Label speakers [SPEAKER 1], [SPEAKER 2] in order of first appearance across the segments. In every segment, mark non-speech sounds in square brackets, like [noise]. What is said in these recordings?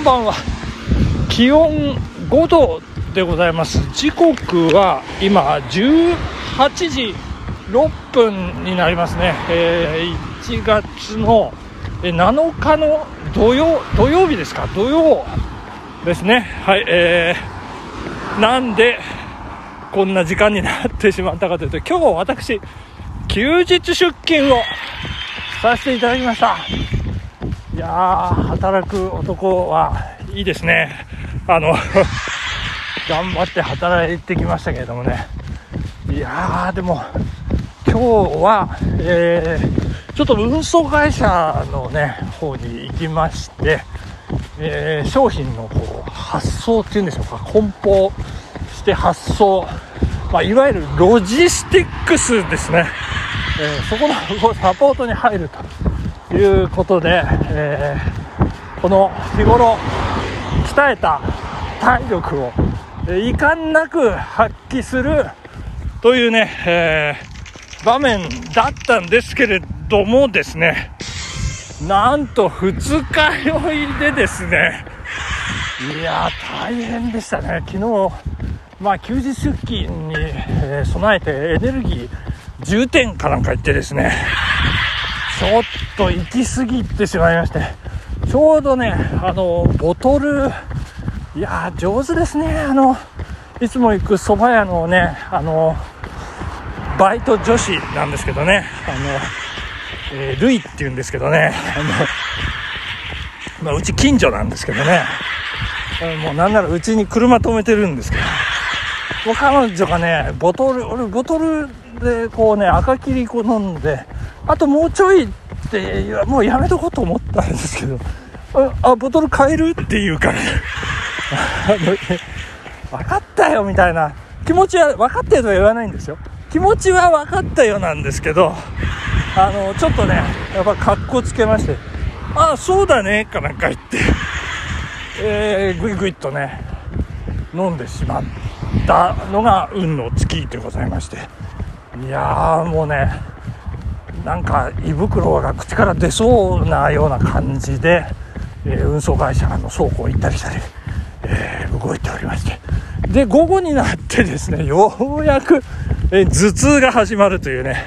[SPEAKER 1] んばんは気温5度でございます。時刻は今18時6分になりますね、えー、1月の7日の土曜土曜日ですか？土曜ですね。はいえー、なんでこんな時間になってしまったかというと今日私休日出勤をさせていただきました。やー働く男はいいですね。あの [laughs] 頑張って働いてきましたけれどもね。いやーでも今日は、えー、ちょっと運送会社のね方に行きまして、えー、商品のこう発送っていうんでしょうか。梱包して発送、まあ、いわゆるロジスティックスですね、えー、そこのサポートに入ると。いうことで、えー、この日頃鍛えた体力を遺憾なく発揮するというね、えー、場面だったんですけれどもですねなんと二日酔いでですねいや大変でしたね。昨日まあ休日出勤に、え、備えてエネルギー重点かなんか行ってですねちょっと行き過ぎてしまいましてちょうどねあのボトルいや上手ですね。あのいつも行く蕎麦屋のねあのバイト女子なんですけどね。あの、えー、ルイっていうんですけどね。あの、まあ、うち近所なんですけどね。もうなんならうちに車止めてるんですけど。もう彼女がねボトル俺ボトルでこうね赤切りこう飲んであともうちょいってもうやめとこうと思ったんですけどあボトル買えるって言うから。[laughs] 分かったよみたいな。気持ちは分かったよとは言わないんですよ。気持ちは分かったよなんですけどあのちょっとねやっぱ格好つけましてああそうだねかなんか言って。えー、ぐいぐいっとね飲んでしまったのが運の尽きでございまして。いやーもうねなんか胃袋が口から出そうなような感じで、えー、運送会社の倉庫行ったりしたり、えー、動いておりまして。で午後になってですね [laughs] ようやく、えー、頭痛が始まるというね、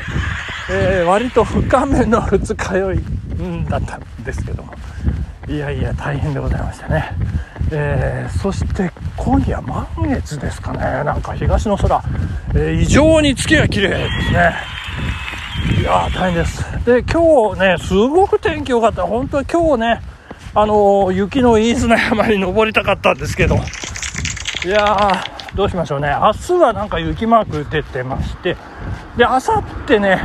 [SPEAKER 1] えー、割と深めの二日酔い、うん、だったんですけども。いやいや大変でございましたね、えー、そして今夜満月ですかね。なんか東の空、え異常に月が綺麗ですね。いや大変です。で今日ねすごく天気良かった。本当は今日ねあの雪の飯綱山に登りたかったんですけど。いやー、どうしましょうね。明日はなんか雪マーク出てまして、で、あさってね、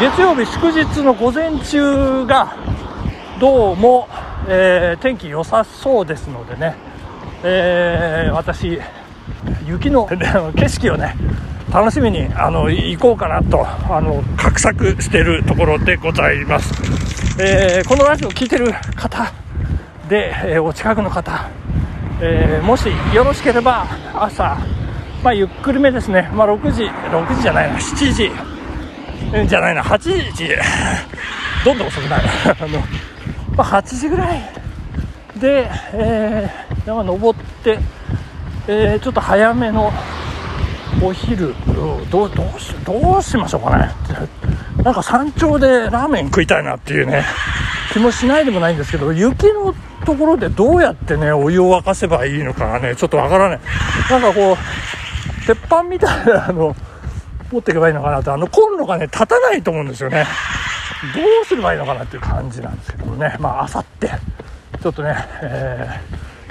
[SPEAKER 1] 月曜日祝日の午前中が、どうも、えー、天気良さそうですのでね、えー、私、雪の景色をね、楽しみにあの行こうかなとあの画策しているところでございます、えー、このラジオを聴いてる方で、えー、お近くの方えー、もしよろしければ朝、まあ、ゆっくりめですね、まあ、6時6時じゃないな7時じゃないな8時。どんどん遅くなる。[laughs] あの、まあ、8時ぐらいで、えー、山登って、えー、ちょっと早めのお昼どうしどうしましょうかね。なんか山頂でラーメン食いたいなっていうね。[laughs] 気もしないでもないんですけど雪のところでどうやってねお湯を沸かせばいいのかがねちょっとわからない。なんかこう鉄板みたいなの [laughs] 持っていけばいいのかなと。あのコンロがね立たないと思うんですよね。どうすればいいのかなっていう感じなんですけどね。まああさって。ちょっとね、え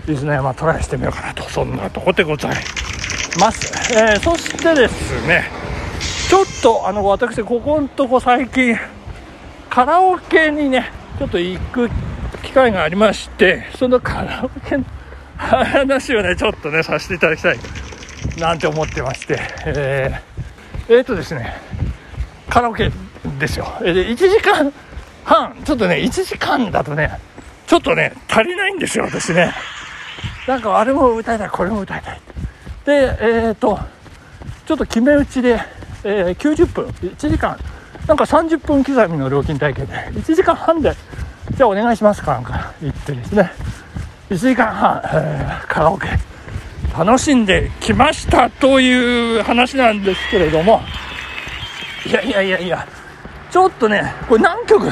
[SPEAKER 1] ー、伊豆の山トライしてみようかなと。そんなとこでございます、ます。えー、そしてですねちょっとあの私ここんとこ最近カラオケにねちょっと行く機会がありましてそのカラオケの [laughs] 話をねちょっとねさせていただきたいなんて思ってましてえー、えー、とですねカラオケですよ。で1時間半ちょっとね1時間だとねちょっとね足りないんですよ私ね。なんかあれも歌いたいこれも歌いたい。でえっ、ー、とちょっと決め打ちで、えー、90分1時間。なんか30分刻みの料金体系で1時間半でじゃあお願いしますかなんか言ってですね、1時間半、えー、カラオケ。楽しんできましたという話なんですけれども。いやいやいやいやちょっとねこれ何曲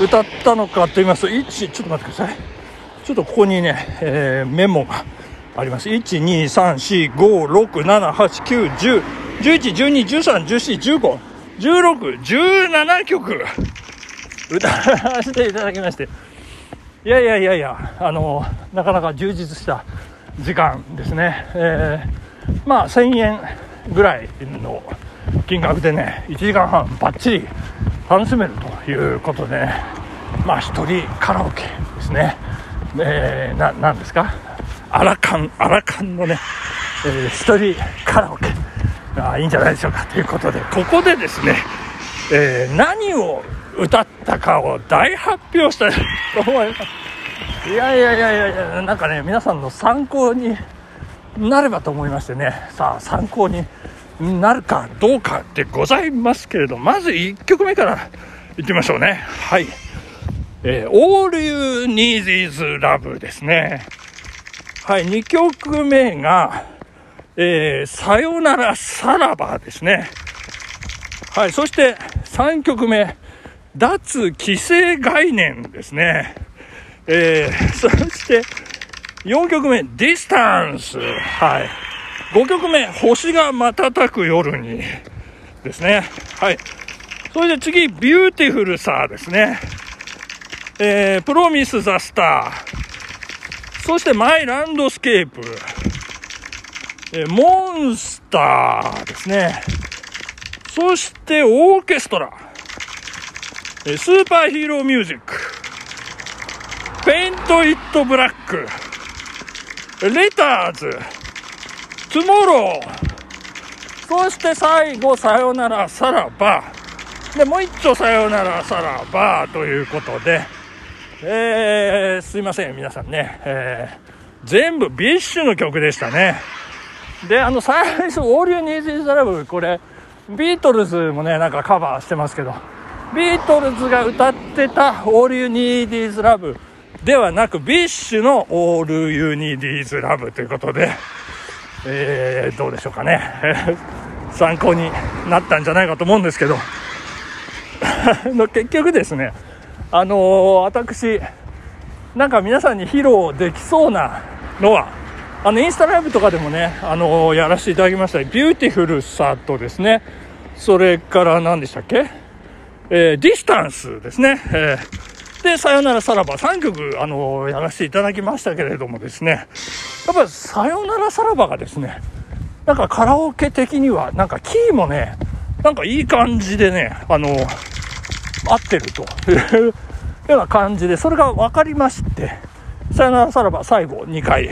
[SPEAKER 1] 歌ったのかと言いますと1ちょっと待ってください。ちょっとここにね、えー、メモが。あります。1234567891011121314151617曲。歌わせていただきまして。いやいやいやいやあのなかなか充実した時間ですね、えー、まあ1000円ぐらいの金額でね1時間半ばっちり楽しめるということで、ね、まあ1人カラオケですね、えー、ななんですか？アラカンアラカンのね、えー、1人カラオケ。あいいんじゃないでしょうか。ということでここでですね、えー、何を歌ったかを大発表したいと思います。いやいやいやいやなんかね皆さんの参考になればと思いましてね。さあ参考になるかどうかでございますけれどまず1曲目からいってみましょうね。はい。えー、All You Need Is Love ですね。はい2曲目がえー、さよならさらばですねはいそして3曲目脱規制概念ですね。えー、[laughs] そして4曲目、ディスタンス。はい。5曲目、星が瞬く夜に。ですね。はい。それで次、 beautiful さですね。えー、 PROMiSE THE STAR。そして、 My landscape。え、モンスターですね。そして、オーケストラ。え SUPER HERO MUSIC、 Paint it black、 LETTERS、TOMORROW、そして最後、さよなら、さらば、で、もう一丁さよなら、さらば、ということで、えー、すいません、皆さんね、えー、全部ビッシュの曲でしたね。で、あの、最初、 All You Need Is Love、これ、ビートルズもね、なんかカバーしてますけど、ビートルズが歌ってた All You Need Is Love ではなく、 BiSHの All You Need Is Love ということで、えー、どうでしょうかね。[laughs] 参考になったんじゃないかと思うんですけど、[laughs] の結局ですね、あのー、私、なんか皆さんに披露できそうなのは、あの、インスタライブとかでもね、あのー、やらせていただきました、 beautiful さとですね、それから何でしたっけ？えー、 DiSTANCE ですね。えー、で、さよならさらば3曲、あの、やらせていただきましたけれどもですね、やっぱさよならさらばがですね、なんかカラオケ的には、なんかキーもね、なんかいい感じでね、あの合ってると。い [laughs] うような感じで、それが分かりまして、さよならさらば最後2回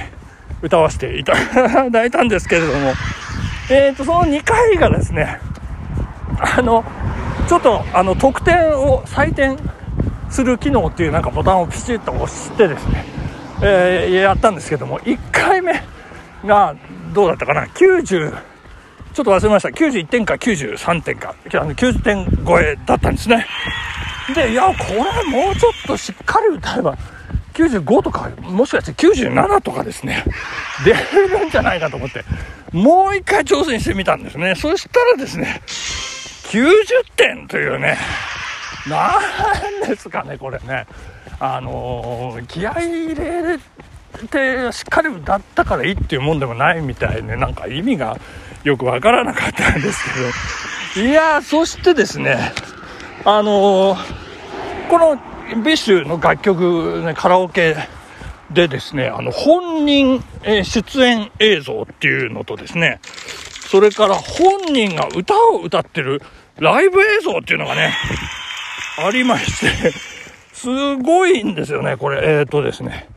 [SPEAKER 1] 歌わせていた [laughs] だいたんですけれども、えっ、ー、と、その2回がですね、あの、ちょっとあの得点を採点する機能っていうなんかボタンをピチッと押してですね、えー、やったんですけども1回目がどうだったかな？90ちょっと忘れました。91点か93点か。90点超えだったんですね。でいやこれもうちょっとしっかり歌えば95とかもしかして97とかですね。出れるんじゃないかと思って。もう一回挑戦してみたんですね。そしたらですね90点というね、なんですかね、これね。あのー、気合入れてしっかり歌ったからいいっていうもんでもないみたいで、なんか意味がよくわからなかったんですけど。いやそしてですね、あのー、この BiSH の楽曲、ね、カラオケでですね、あの、本人、え出演映像っていうのとですね、それから本人が歌を歌ってるライブ映像っていうのがね、ありまして、すごいんですよね、これ。えっ、ー、とですね、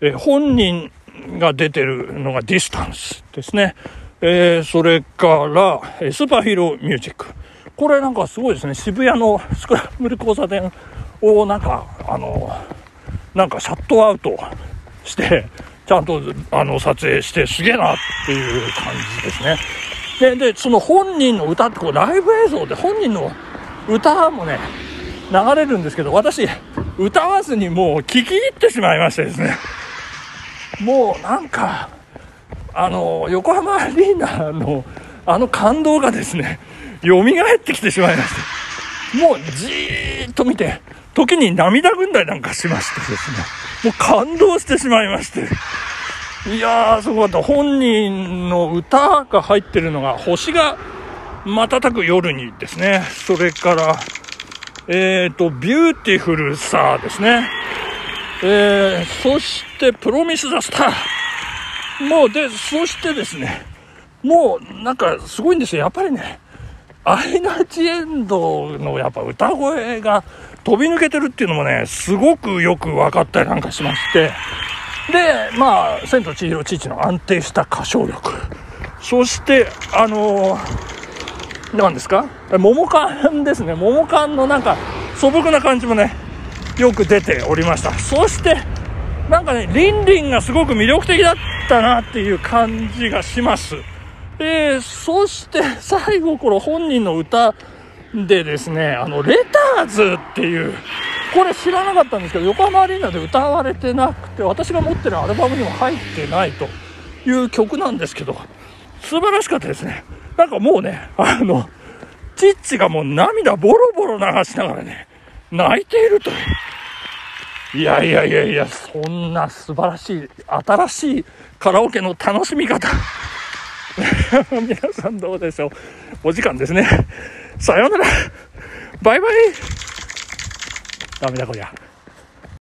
[SPEAKER 1] え本人が出てるのが DiSTANCE ですね。えー、それから、 SUPER HERO MUSIC。これなんかすごいですね。渋谷のスクランブル交差点をなんか、あの、なんかシャットアウトして、ちゃんとあの撮影してすげえなっていう感じですね。で、で、その本人の歌ってこうライブ映像で本人の歌もね、流れるんですけど、私、歌わずにもう聞き入ってしまいましてですね。もうなんか、あの、横浜アリーナのあの感動がですね、蘇ってきてしまいまして、もうじーっと見て、時に涙ぐんだりなんかしましてですね、もう感動してしまいまして、いやー、すごかった。本人の歌が入ってるのが、星が瞬く夜にですね、それから、えっ、ー、と、 beautiful さですね。えー、そして、 PROMiSE THE STAR。もう、で、そしてですね、もう、なんか、すごいんですよ。やっぱりね、アイナ・ジ・エンドのやっぱ歌声が飛び抜けてるっていうのもね、すごくよく分かったりなんかしまして、で、まあ、千と千尋父の安定した歌唱力。そして、あのー、何ですか？桃缶ですね。桃缶のなんか素朴な感じもね、よく出ておりました。そして、なんかね、リンリンがすごく魅力的だったなっていう感じがします。え、そして [laughs] 最後この本人の歌でですね、あの、レターズっていう、これ知らなかったんですけど、横浜アリーナで歌われてなくて、私が持ってるアルバムにも入ってないという曲なんですけど、素晴らしかったですね。なんかもうね、あの、チッチがもう涙ボロボロ流しながらね、泣いているという。いやいやいやいや、そんな素晴らしい、新しいカラオケの楽しみ方。[laughs] 皆さんどうでしょうお時間ですね。さようならバイバイダメだこりゃ。